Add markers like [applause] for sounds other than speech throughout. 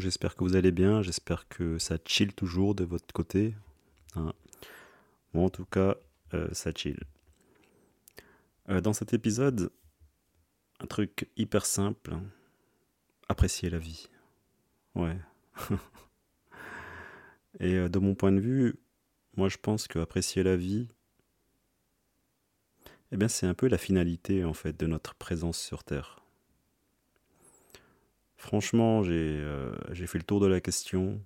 J'espère que vous allez bien, j'espère que ça chill toujours de votre côté. Hein. Bon, en tout cas, euh, ça chill. Euh, dans cet épisode, un truc hyper simple, hein. apprécier la vie. Ouais. [laughs] Et euh, de mon point de vue, moi je pense que apprécier la vie, eh bien c'est un peu la finalité en fait de notre présence sur Terre. Franchement, euh, j'ai fait le tour de la question.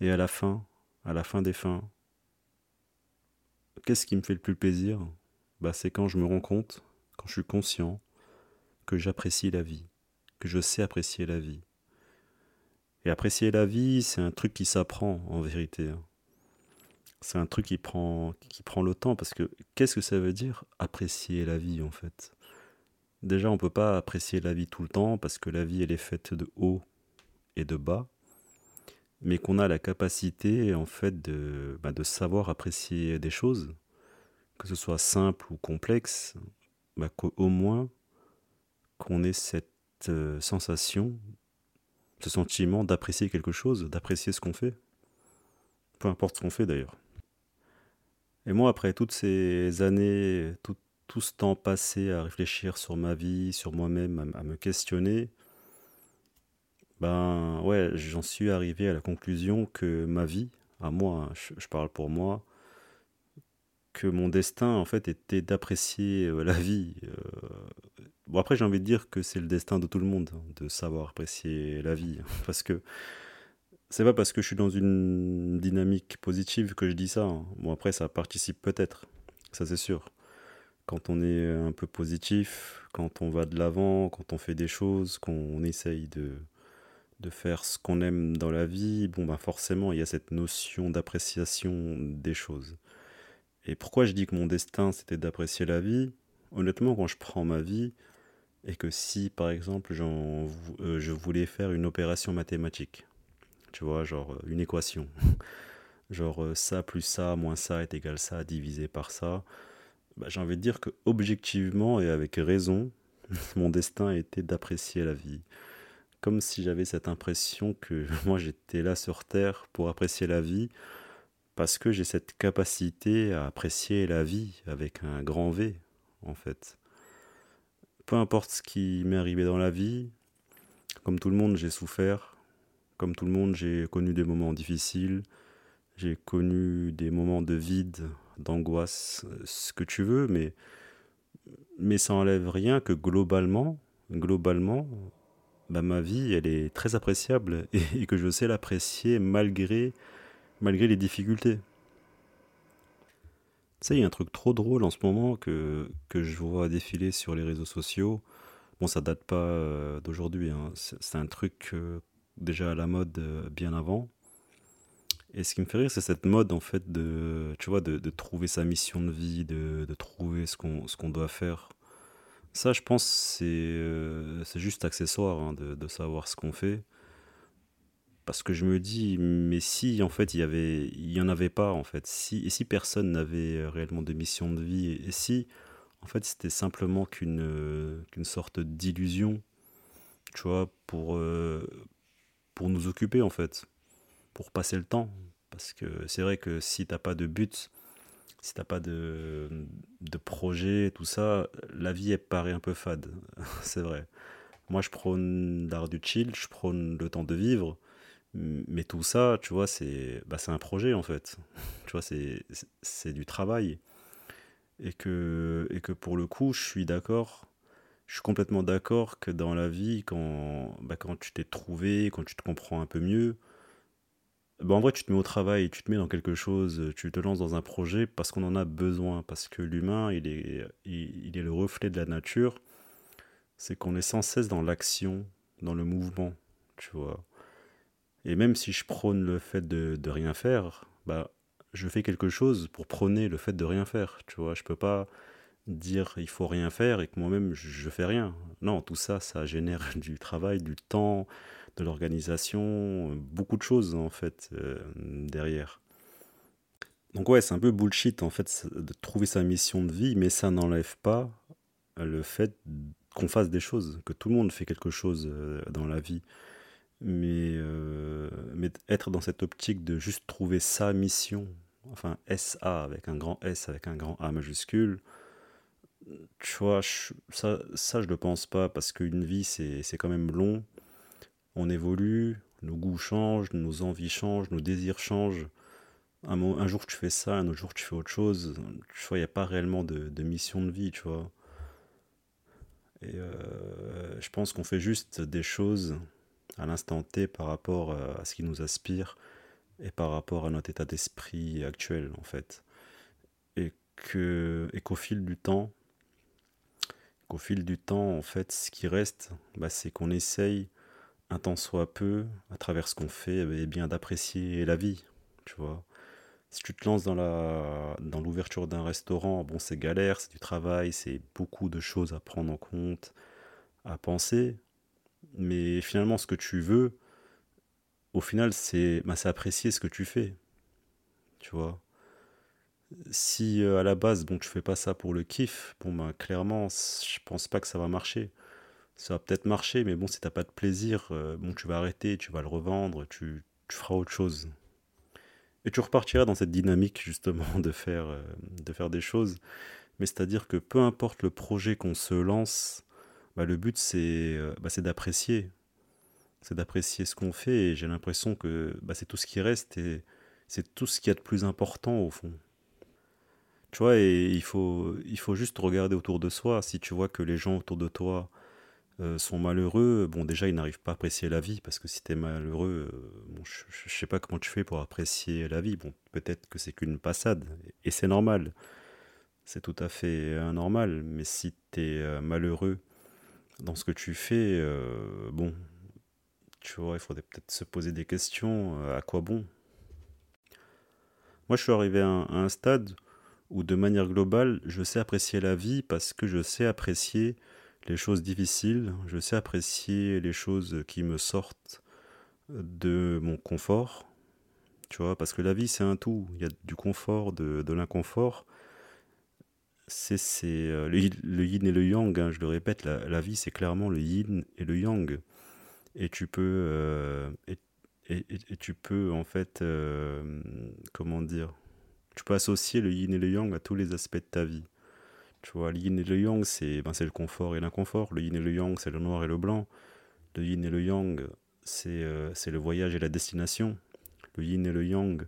Et à la fin, à la fin des fins, qu'est-ce qui me fait le plus plaisir? Bah, C'est quand je me rends compte, quand je suis conscient que j'apprécie la vie, que je sais apprécier la vie. Et apprécier la vie, c'est un truc qui s'apprend en vérité. Hein. C'est un truc qui prend, qui prend le temps parce que qu'est-ce que ça veut dire apprécier la vie en fait? Déjà, on ne peut pas apprécier la vie tout le temps parce que la vie, elle est faite de haut et de bas, mais qu'on a la capacité, en fait, de, bah, savoir apprécier des choses, que ce soit simple ou complexe, bah, qu'au moins qu'on ait cette euh, sensation, ce sentiment d'apprécier quelque chose, d'apprécier ce qu'on fait, peu importe ce qu'on fait d'ailleurs. Et moi, après toutes ces années, tout ce temps passé à réfléchir sur ma vie, sur moi-même, à, me questionner, ben ouais, j'en suis arrivé à la conclusion que ma vie, à moi, hein, je, parle pour moi, que mon destin en fait était d'apprécier euh, la vie. Euh. Bon après j'ai envie de dire que c'est le destin de tout le monde hein, de savoir apprécier la vie, [laughs] parce que c'est pas parce que je suis dans une dynamique positive que je dis ça. Hein. Bon après ça participe peut-être, ça c'est sûr quand on est un peu positif, quand on va de l'avant, quand on fait des choses, qu'on essaye de, de faire ce qu'on aime dans la vie, bon ben forcément il y a cette notion d'appréciation des choses. Et pourquoi je dis que mon destin c'était d'apprécier la vie? Honnêtement quand je prends ma vie et que si par exemple euh, je voulais faire une opération mathématique, tu vois, genre une équation, [laughs] genre euh, ça plus ça moins ça est égal ça divisé par ça, bah, j'ai envie de dire que objectivement et avec raison, [laughs] mon destin était d'apprécier la vie. Comme si j'avais cette impression que [laughs] moi j'étais là sur Terre pour apprécier la vie, parce que j'ai cette capacité à apprécier la vie avec un grand V, en fait. Peu importe ce qui m'est arrivé dans la vie, comme tout le monde j'ai souffert, comme tout le monde j'ai connu des moments difficiles, j'ai connu des moments de vide d'angoisse, ce que tu veux, mais, mais ça enlève rien que globalement, globalement, bah, ma vie, elle est très appréciable [laughs] et, que je sais l'apprécier malgré, malgré les difficultés. Tu sais, il y a un truc trop drôle en ce moment que, que je vois défiler sur les réseaux sociaux. Bon, ça date pas euh, d'aujourd'hui, hein. c'est un truc euh, déjà à la mode euh, bien avant. Et ce qui me fait rire, c'est cette mode, en fait, de, tu vois, de, trouver sa mission de vie, de, trouver ce qu'on ce qu'on doit faire. Ça, je pense, c'est euh, c'est juste accessoire hein, de, savoir ce qu'on fait. Parce que je me dis, mais si, en fait, il y avait, il y en avait pas, en fait, si, et si personne n'avait réellement de mission de vie, et, si, en fait, c'était simplement qu'une qu'une sorte d'illusion, tu vois, pour, euh, pour nous occuper, en fait pour passer le temps. Parce que c'est vrai que si t'as pas de but, si t'as pas de, de projet, tout ça, la vie elle paraît un peu fade. [laughs] c'est vrai. Moi je prône l'art du chill, je prône le temps de vivre. Mais tout ça, tu vois, c'est bah, un projet en fait. [laughs] tu vois, c'est du travail. Et que, et que pour le coup, je suis d'accord je suis complètement d'accord que dans la vie, quand, bah, quand tu t'es trouvé, quand tu te comprends un peu mieux, bah, en vrai, tu te mets au travail, tu te mets dans quelque chose, tu te lances dans un projet parce qu'on en a besoin, parce que l'humain, il est, le reflet de la nature. C'est qu'on est sans cesse dans l'action, dans le mouvement, tu vois. Et même si je prône le fait de, de rien faire, bah, je fais quelque chose pour prôner le fait de rien faire, tu vois. Je peux pas dire il faut rien faire et que moi-même je fais rien. Non, tout ça, ça génère [laughs] du travail, du temps, de l'organisation, beaucoup de choses en fait euh, derrière. Donc ouais, c'est un peu bullshit en fait de trouver sa mission de vie, mais ça n'enlève pas le fait qu'on fasse des choses, que tout le monde fait quelque chose euh, dans la vie. Mais, euh, mais être dans cette optique de juste trouver sa mission, enfin SA avec un grand S, avec un grand A majuscule, tu vois, ça, ça je le pense pas parce qu'une vie c'est quand même long on évolue, nos goûts changent, nos envies changent, nos désirs changent. Un, jour tu fais ça, un autre jour tu fais autre chose. Tu vois, il n'y a pas réellement de, mission de vie, tu vois. Et euh, je pense qu'on fait juste des choses à l'instant T par rapport à ce qui nous aspire et par rapport à notre état d'esprit actuel, en fait. Et que et qu'au fil du temps, qu'au fil du temps, en fait, ce qui reste, bah, c'est qu'on essaye un temps soit peu, à travers ce qu'on fait, eh bien d'apprécier la vie, tu vois. Si tu te lances dans la dans l'ouverture d'un restaurant, bon c'est galère, c'est du travail, c'est beaucoup de choses à prendre en compte, à penser, mais finalement ce que tu veux, au final c'est bah, apprécier ce que tu fais, tu vois. Si euh, à la base bon tu fais pas ça pour le kiff, bon ben clairement je pense pas que ça va marcher ça va peut-être marcher, mais bon, si t'as pas de plaisir, euh, bon, tu vas arrêter, tu vas le revendre, tu, tu, feras autre chose. Et tu repartiras dans cette dynamique [laughs] justement de faire, euh, de faire des choses. Mais c'est-à-dire que peu importe le projet qu'on se lance, bah, le but c'est bah, d'apprécier. C'est d'apprécier ce qu'on fait et j'ai l'impression que bah, c'est tout ce qui reste et c'est tout ce qui est de plus important au fond. Tu vois, et il faut, il faut juste regarder autour de soi. Si tu vois que les gens autour de toi, euh, sont malheureux, bon déjà ils n'arrivent pas à apprécier la vie, parce que si tu es malheureux, euh, bon, je, ne sais pas comment tu fais pour apprécier la vie, bon peut-être que c'est qu'une passade, et c'est normal, c'est tout à fait normal, mais si tu es euh, malheureux dans ce que tu fais, bon, tu vois, il faudrait peut-être se poser des questions, à quoi bon? Moi je suis arrivé à un stade où de manière globale, je sais apprécier la vie parce que je sais apprécier les choses difficiles, je sais apprécier les choses qui me sortent de mon confort, tu vois, parce que la vie c'est un tout, il y a du confort, de, l'inconfort. C'est euh, le, yin et le yang, hein, je le répète, la, vie c'est clairement le yin et le yang. Et tu peux, euh, et, tu peux en fait, euh, comment dire, tu peux associer le yin et le yang à tous les aspects de ta vie. Tu vois, le yin et le yang, c'est ben, le confort et l'inconfort. Le yin et le yang, c'est le noir et le blanc. Le yin et le yang, c'est euh, le voyage et la destination. Le yin et le yang,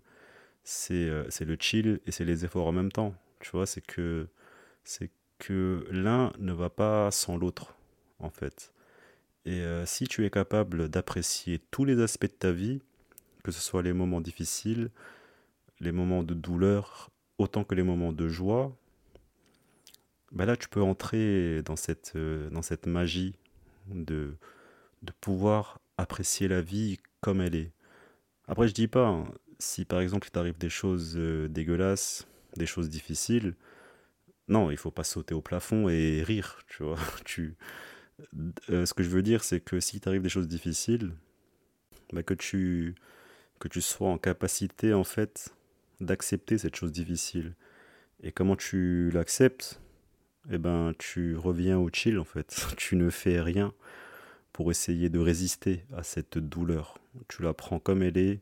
c'est euh, le chill et c'est les efforts en même temps. Tu vois, c'est que, que l'un ne va pas sans l'autre, en fait. Et euh, si tu es capable d'apprécier tous les aspects de ta vie, que ce soit les moments difficiles, les moments de douleur, autant que les moments de joie, bah là, tu peux entrer dans cette, euh, dans cette magie de, de pouvoir apprécier la vie comme elle est. Après, je dis pas, hein, si par exemple il t'arrive des choses euh, dégueulasses, des choses difficiles, non, il faut pas sauter au plafond et rire, tu vois. [laughs] Tu, euh, ce que je veux dire, c'est que si t'arrive des choses difficiles, bah que, tu, que tu sois en capacité, en fait, d'accepter cette chose difficile. Et comment tu l'acceptes? Eh ben, tu reviens au chill en fait. [laughs] Tu ne fais rien pour essayer de résister à cette douleur. Tu la prends comme elle est,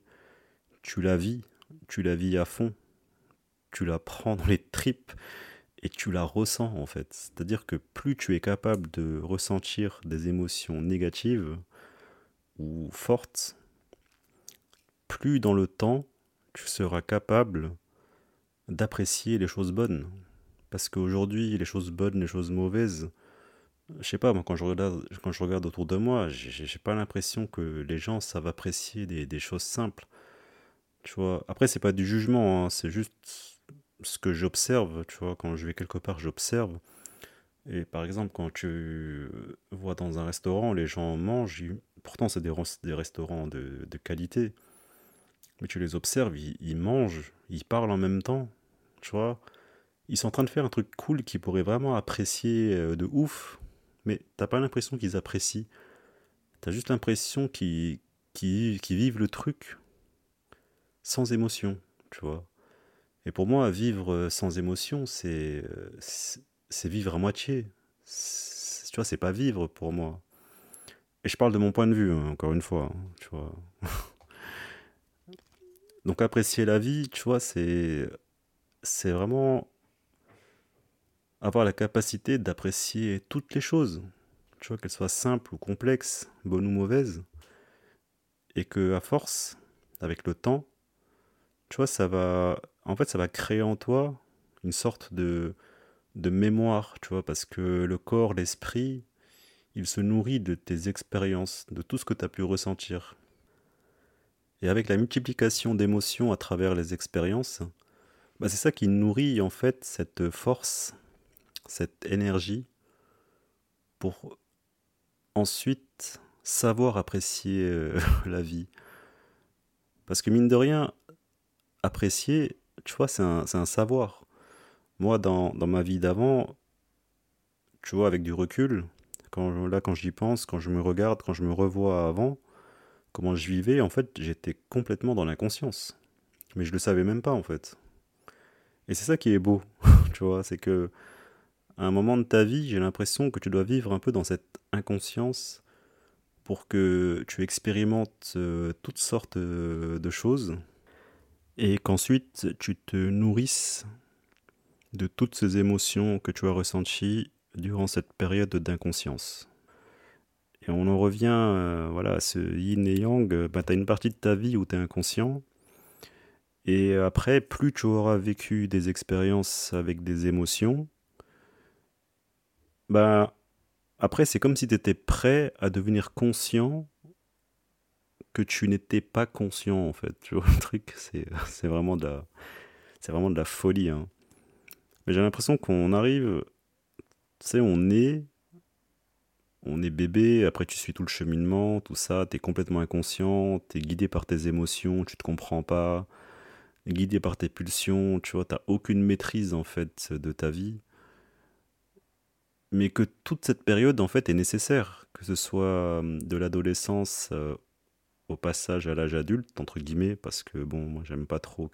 tu la vis, tu la vis à fond, tu la prends dans les tripes et tu la ressens en fait. C'est-à-dire que plus tu es capable de ressentir des émotions négatives ou fortes, plus dans le temps tu seras capable d'apprécier les choses bonnes, parce qu'aujourd'hui, les choses bonnes, les choses mauvaises, je sais pas, moi, quand je regarde, autour de moi, j'ai pas l'impression que les gens savent apprécier des, choses simples. Tu vois. Après, c'est pas du jugement, hein, c'est juste ce que j'observe, tu vois. Quand je vais quelque part, j'observe. Et par exemple, quand tu vois dans un restaurant, les gens mangent, pourtant c'est des, des restaurants de qualité, mais tu les observes, ils, mangent, ils parlent en même temps, tu vois. Ils sont en train de faire un truc cool qu'ils pourraient vraiment apprécier euh, de ouf, mais t'as pas l'impression qu'ils apprécient. T'as juste l'impression qu'ils vivent le truc sans émotion, tu vois. Et pour moi, vivre euh, sans émotion, c'est euh, c'est vivre à moitié. Tu vois, c'est pas vivre pour moi. Et je parle de mon point de vue, hein, encore une fois, hein, tu vois. [laughs] Donc apprécier la vie, tu vois, c'est vraiment avoir la capacité d'apprécier toutes les choses, tu vois, qu'elles soient simples ou complexes, bonnes ou mauvaises, et que à force, avec le temps, tu vois, ça va, en fait, ça va créer en toi une sorte de de mémoire, tu vois, parce que le corps, l'esprit, il se nourrit de tes expériences, de tout ce que tu as pu ressentir. Et avec la multiplication d'émotions à travers les expériences, bah c'est ça qui nourrit en fait cette force, cette énergie pour ensuite savoir apprécier euh, [laughs] la vie. Parce que mine de rien, apprécier, tu vois, c'est un, un, savoir. Moi, dans, ma vie d'avant, tu vois, avec du recul, là, quand j'y pense, quand je me regarde, quand je me revois avant, comment je vivais, en fait, j'étais complètement dans l'inconscience. Mais je le savais même pas, en fait. Et c'est ça qui est beau, [laughs] tu vois, c'est que à un moment de ta vie, j'ai l'impression que tu dois vivre un peu dans cette inconscience pour que tu expérimentes euh, toutes sortes euh, de choses et qu'ensuite tu te nourrisses de toutes ces émotions que tu as ressenties durant cette période d'inconscience. Et on en revient euh, voilà, à ce yin et yang. Bah, tu as une partie de ta vie où tu es inconscient. Et après, plus tu auras vécu des expériences avec des émotions, bah, après, c'est comme si tu étais prêt à devenir conscient que tu n'étais pas conscient, en fait. Tu vois, le truc, c'est, vraiment, de la, vraiment de la folie. Hein. Mais j'ai l'impression qu'on arrive, tu sais, on est on est bébé, après tu suis tout le cheminement, tout ça, tu es complètement inconscient, tu es guidé par tes émotions, tu te comprends pas, guidé par tes pulsions, tu vois, tu aucune maîtrise en fait de ta vie. Mais que toute cette période en fait est nécessaire, que ce soit hum, de l'adolescence euh, au passage à l'âge adulte, entre guillemets, parce que bon, moi j'aime pas trop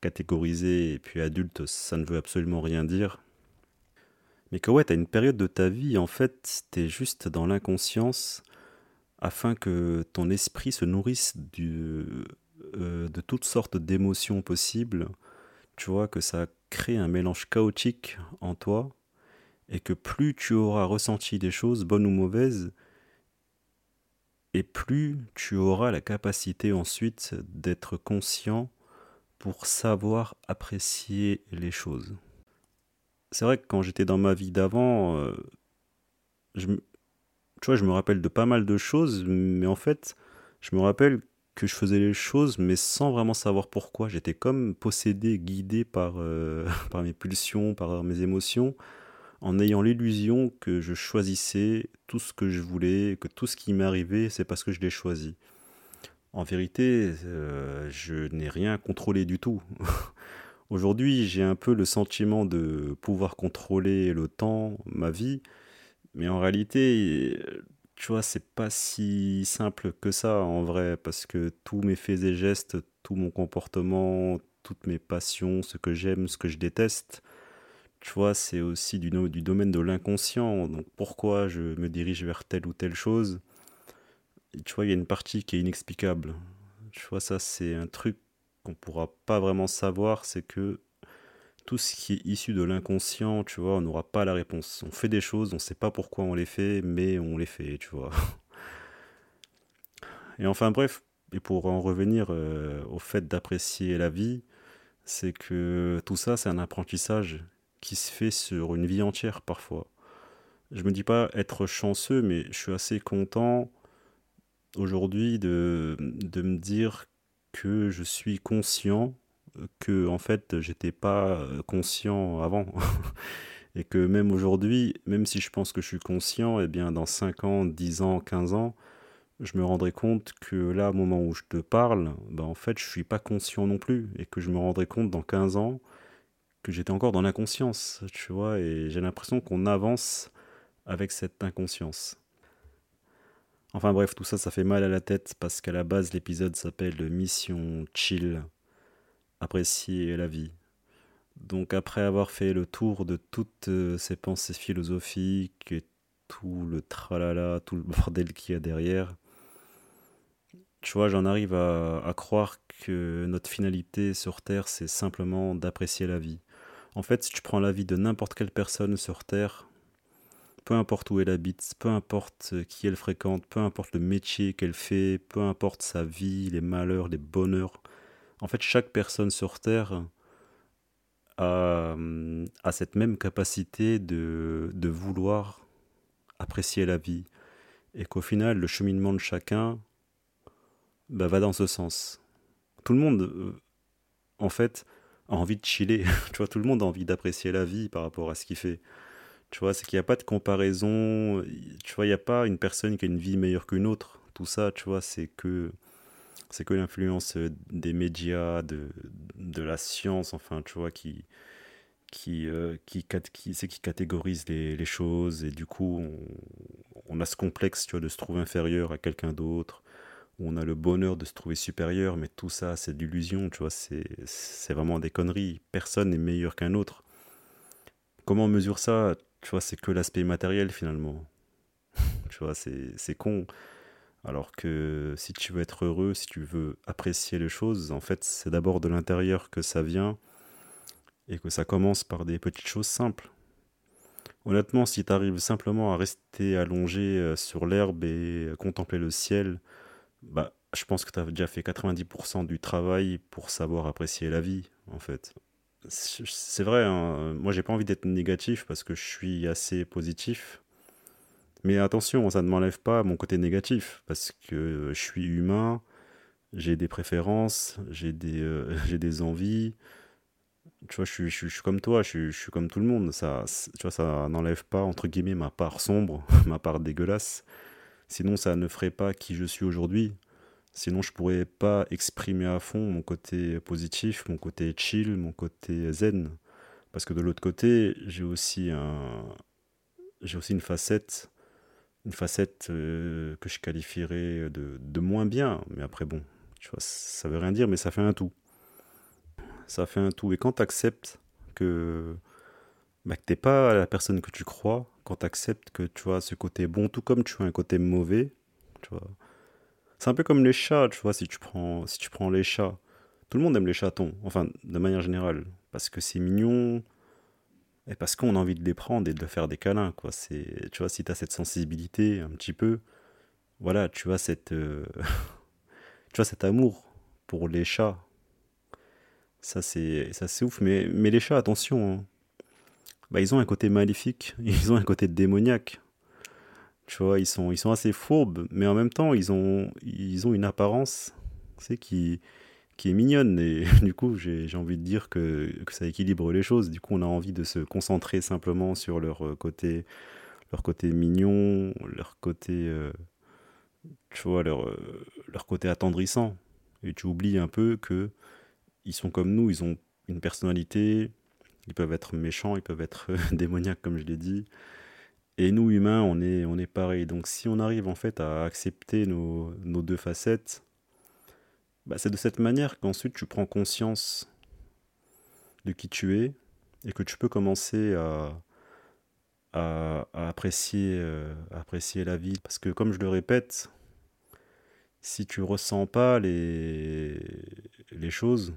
catégoriser, et puis adulte, ça ne veut absolument rien dire. Mais que ouais, tu as une période de ta vie, en fait, tu es juste dans l'inconscience afin que ton esprit se nourrisse du, euh, de toutes sortes d'émotions possibles. Tu vois, que ça crée un mélange chaotique en toi et que plus tu auras ressenti des choses, bonnes ou mauvaises, et plus tu auras la capacité ensuite d'être conscient pour savoir apprécier les choses c'est vrai que quand j'étais dans ma vie d'avant, euh, je, tu vois, je me rappelle de pas mal de choses, mais en fait, je me rappelle que je faisais les choses, mais sans vraiment savoir pourquoi. J'étais comme possédé, guidé par, euh, [laughs] par mes pulsions, par mes émotions, en ayant l'illusion que je choisissais tout ce que je voulais, que tout ce qui m'arrivait, c'est parce que je l'ai choisi. En vérité, euh, je n'ai rien contrôlé du tout. [laughs] Aujourd'hui, j'ai un peu le sentiment de pouvoir contrôler le temps, ma vie, mais en réalité, tu vois, c'est pas si simple que ça en vrai, parce que tous mes faits et gestes, tout mon comportement, toutes mes passions, ce que j'aime, ce que je déteste, tu vois, c'est aussi du, du domaine de l'inconscient. Donc pourquoi je me dirige vers telle ou telle chose? Tu vois, il y a une partie qui est inexplicable. Tu vois, ça, c'est un truc qu'on pourra pas vraiment savoir, c'est que tout ce qui est issu de l'inconscient, tu vois, on n'aura pas la réponse. On fait des choses, on sait pas pourquoi on les fait, mais on les fait, tu vois. Et enfin bref, et pour en revenir euh, au fait d'apprécier la vie, c'est que tout ça, c'est un apprentissage qui se fait sur une vie entière parfois. Je me dis pas être chanceux, mais je suis assez content aujourd'hui de, de me dire que je suis conscient que en fait j'étais pas conscient avant. [laughs] Et que même aujourd'hui même si je pense que je suis conscient et eh bien dans 5 ans 10 ans 15 ans je me rendrai compte que là au moment où je te parle ben en fait je suis pas conscient non plus. Et que je me rendrai compte dans 15 ans que j'étais encore dans l'inconscience tu vois. Et j'ai l'impression qu'on avance avec cette inconscience Enfin bref, tout ça, ça fait mal à la tête parce qu'à la base, l'épisode s'appelle Mission Chill, apprécier la vie. Donc après avoir fait le tour de toutes euh, ces pensées philosophiques et tout le tralala, tout le bordel qu'il y a derrière, tu vois, j'en arrive à, à, croire que notre finalité sur Terre, c'est simplement d'apprécier la vie. En fait, si tu prends la vie de n'importe quelle personne sur Terre, peu importe où elle habite, peu importe qui elle fréquente, peu importe le métier qu'elle fait, peu importe sa vie, les malheurs, les bonheurs. En fait, chaque personne sur Terre a, cette même capacité de, de vouloir apprécier la vie. Et qu'au final, le cheminement de chacun bah, va dans ce sens. Tout le monde, euh, en fait, a envie de chiller. [laughs] tu vois, tout le monde a envie d'apprécier la vie par rapport à ce qu'il fait. Tu vois, c'est qu'il n'y a pas de comparaison. Tu vois, il n'y a pas une personne qui a une vie meilleure qu'une autre. Tout ça, tu vois, c'est que c'est que l'influence des médias, de, de la science, enfin, tu vois, qui qui euh, qui, qui, qui catégorise les, les, choses et du coup on, on, a ce complexe tu vois de se trouver inférieur à quelqu'un d'autre on a le bonheur de se trouver supérieur mais tout ça c'est d'illusion tu vois c'est vraiment des conneries personne n'est meilleur qu'un autre comment on mesure ça? Tu vois, c'est que l'aspect matériel finalement. [laughs] tu vois, c'est con. Alors que si tu veux être heureux, si tu veux apprécier les choses, en fait, c'est d'abord de l'intérieur que ça vient et que ça commence par des petites choses simples. Honnêtement, si tu arrives simplement à rester allongé euh, sur l'herbe et contempler le ciel, bah, je pense que tu as déjà fait 90% du travail pour savoir apprécier la vie, en fait c'est vrai, hein, moi j'ai pas envie d'être négatif parce que je suis assez positif. Mais attention, ça ne m'enlève pas mon côté négatif parce que je suis humain, j'ai des préférences, j'ai des, euh, [laughs] des envies. Tu vois, je suis, je, suis comme toi, je suis, je suis, comme tout le monde. Ça, tu vois, ça n'enlève pas, entre guillemets, ma part sombre, [laughs] ma part dégueulasse. Sinon, ça ne ferait pas qui je suis aujourd'hui. Sinon, je pourrais pas exprimer à fond mon côté positif, mon côté chill, mon côté zen. Parce que de l'autre côté, j'ai aussi un, aussi une facette, une facette euh, que je qualifierais de, de, moins bien. Mais après, bon, tu vois, ça veut rien dire, mais ça fait un tout. Ça fait un tout. Et quand tu acceptes que, bah, que t'es pas la personne que tu crois, quand tu acceptes que tu as ce côté bon, tout comme tu as un côté mauvais, tu vois, c'est un peu comme les chats, tu vois, si tu prends, si tu prends les chats. Tout le monde aime les chatons, enfin, de manière générale, parce que c'est mignon, et parce qu'on a envie de les prendre et de faire des câlins, quoi. C'est, tu vois, si tu as cette sensibilité un petit peu, voilà, tu as cette, euh, [laughs] tu vois, cet amour pour les chats. Ça, c'est, ça, c'est ouf. Mais, mais les chats, attention, hein. bah, ils ont un côté maléfique, [laughs] ils ont un côté démoniaque. Tu vois, ils sont, ils sont assez fourbes, mais en même temps, ils ont, ils ont une apparence c'est qui, qui est mignonne. Et [laughs] du coup, j'ai envie de dire que, que, ça équilibre les choses. Du coup, on a envie de se concentrer simplement sur leur euh, côté, leur côté mignon, leur côté, euh, tu vois, leur, euh, leur côté attendrissant. Et tu oublies un peu que ils sont comme nous, ils ont une personnalité, ils peuvent être méchants, ils peuvent être [laughs] démoniaques, comme je l'ai dit. Et nous, humains, on est, on est pareil. Donc si on arrive en fait à accepter nos, deux facettes, bah, c'est de cette manière qu'ensuite tu prends conscience de qui tu es et que tu peux commencer à, à, apprécier, euh, la vie. Parce que comme je le répète, si tu ressens pas les, les choses,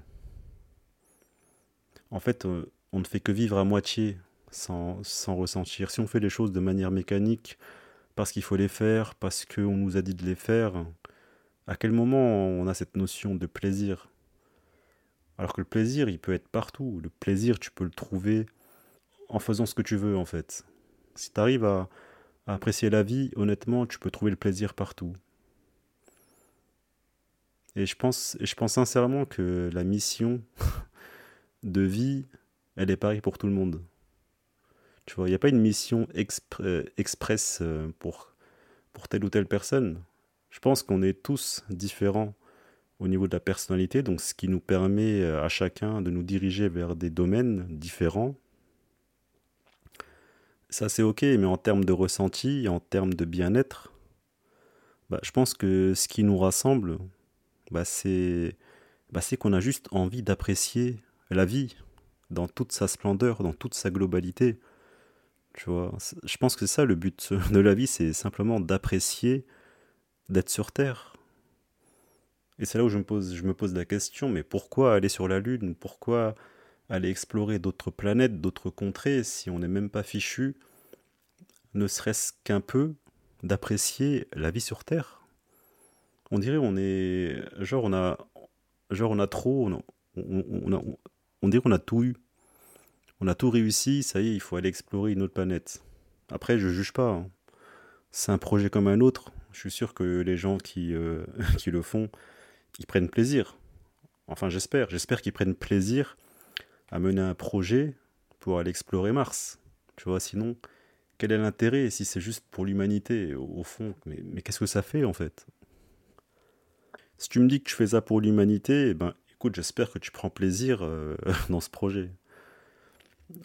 en fait, euh, on ne fait que vivre à moitié sans, ressentir. Si on fait les choses de manière mécanique, parce qu'il faut les faire, parce qu'on nous a dit de les faire, à quel moment on a cette notion de plaisir? Alors que le plaisir, il peut être partout. Le plaisir, tu peux le trouver en faisant ce que tu veux, en fait. Si tu arrives à, apprécier la vie, honnêtement, tu peux trouver le plaisir partout. Et je pense, je pense sincèrement que la mission [laughs] de vie, elle est pareille pour tout le monde. Tu vois, il n'y a pas une mission euh, express euh, pour, pour telle ou telle personne. Je pense qu'on est tous différents au niveau de la personnalité, donc ce qui nous permet euh, à chacun de nous diriger vers des domaines différents. Ça c'est ok, mais en termes de ressenti, en termes de bien-être, bah, je pense que ce qui nous rassemble, bah, c'est bah, qu'on a juste envie d'apprécier la vie dans toute sa splendeur, dans toute sa globalité. Je pense que c'est ça le but [laughs] de la vie, c'est simplement d'apprécier d'être sur Terre. Et c'est là où je me, pose, je me pose la question, mais pourquoi aller sur la Lune? Pourquoi aller explorer d'autres planètes, d'autres contrées, si on n'est même pas fichu, ne serait-ce qu'un peu, d'apprécier la vie sur Terre? On dirait on est... Genre on a, on a trop... On, on, on dirait qu'on a tout eu. On a tout réussi, ça y est, il faut aller explorer une autre planète. Après, je juge pas. Hein. C'est un projet comme un autre. Je suis sûr que les gens qui, euh, [laughs] qui le font, ils prennent plaisir. Enfin, j'espère. J'espère qu'ils prennent plaisir à mener un projet pour aller explorer Mars. Tu vois, sinon, quel est l'intérêt si c'est juste pour l'humanité, au fond? Mais, mais qu'est-ce que ça fait, en fait? Si tu me dis que tu fais ça pour l'humanité, eh ben, écoute, j'espère que tu prends plaisir euh, [laughs] dans ce projet.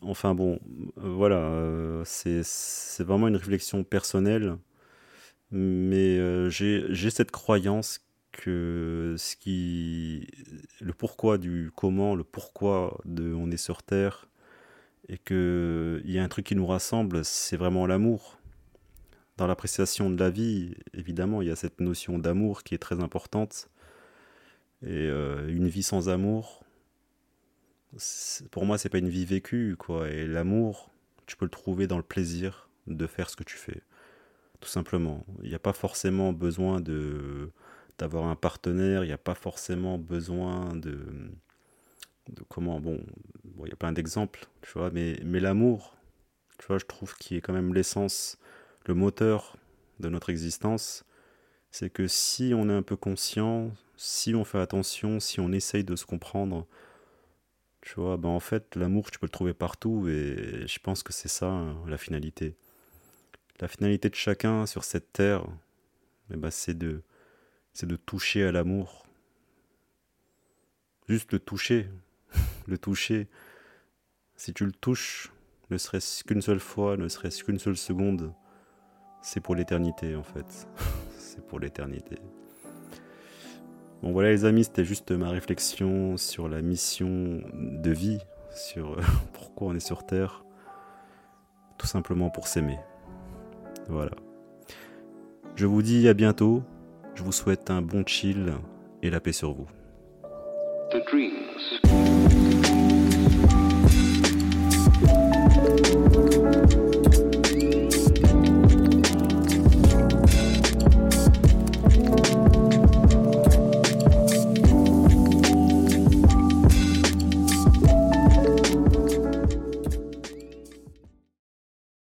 Enfin bon, euh, voilà, euh, c'est vraiment une réflexion personnelle, mais euh, j'ai cette croyance que ce qui, le pourquoi du comment, le pourquoi de on est sur Terre, et qu'il y a un truc qui nous rassemble, c'est vraiment l'amour. Dans l'appréciation de la vie, évidemment, il y a cette notion d'amour qui est très importante. Et une vie sans amour, pour moi, c'est pas une vie vécue, quoi. Et l'amour, tu peux le trouver dans le plaisir de faire ce que tu fais. Tout simplement. Il n'y a pas forcément besoin de d'avoir un partenaire, il n'y a pas forcément besoin de, de comment, bon, bon il y a plein d'exemples, tu vois, mais, mais l'amour, tu vois, je trouve qui est quand même l'essence, le moteur de notre existence, c'est que si on est un peu conscient, si on fait attention, si on essaye de se comprendre, tu vois, ben en fait, l'amour, tu peux le trouver partout et je pense que c'est ça hein, la finalité. La finalité de chacun sur cette terre, eh ben, c'est de, c'est de toucher à l'amour. Juste le toucher. [laughs] le toucher. Si tu le touches, ne serait-ce qu'une seule fois, ne serait-ce qu'une seule seconde, c'est pour l'éternité en fait. [laughs] c'est pour l'éternité. Bon voilà les amis, c'était juste ma réflexion sur la mission de vie, sur [laughs] pourquoi on est sur Terre. Tout simplement pour s'aimer. Voilà. Je vous dis à bientôt. Je vous souhaite un bon chill et la paix sur vous.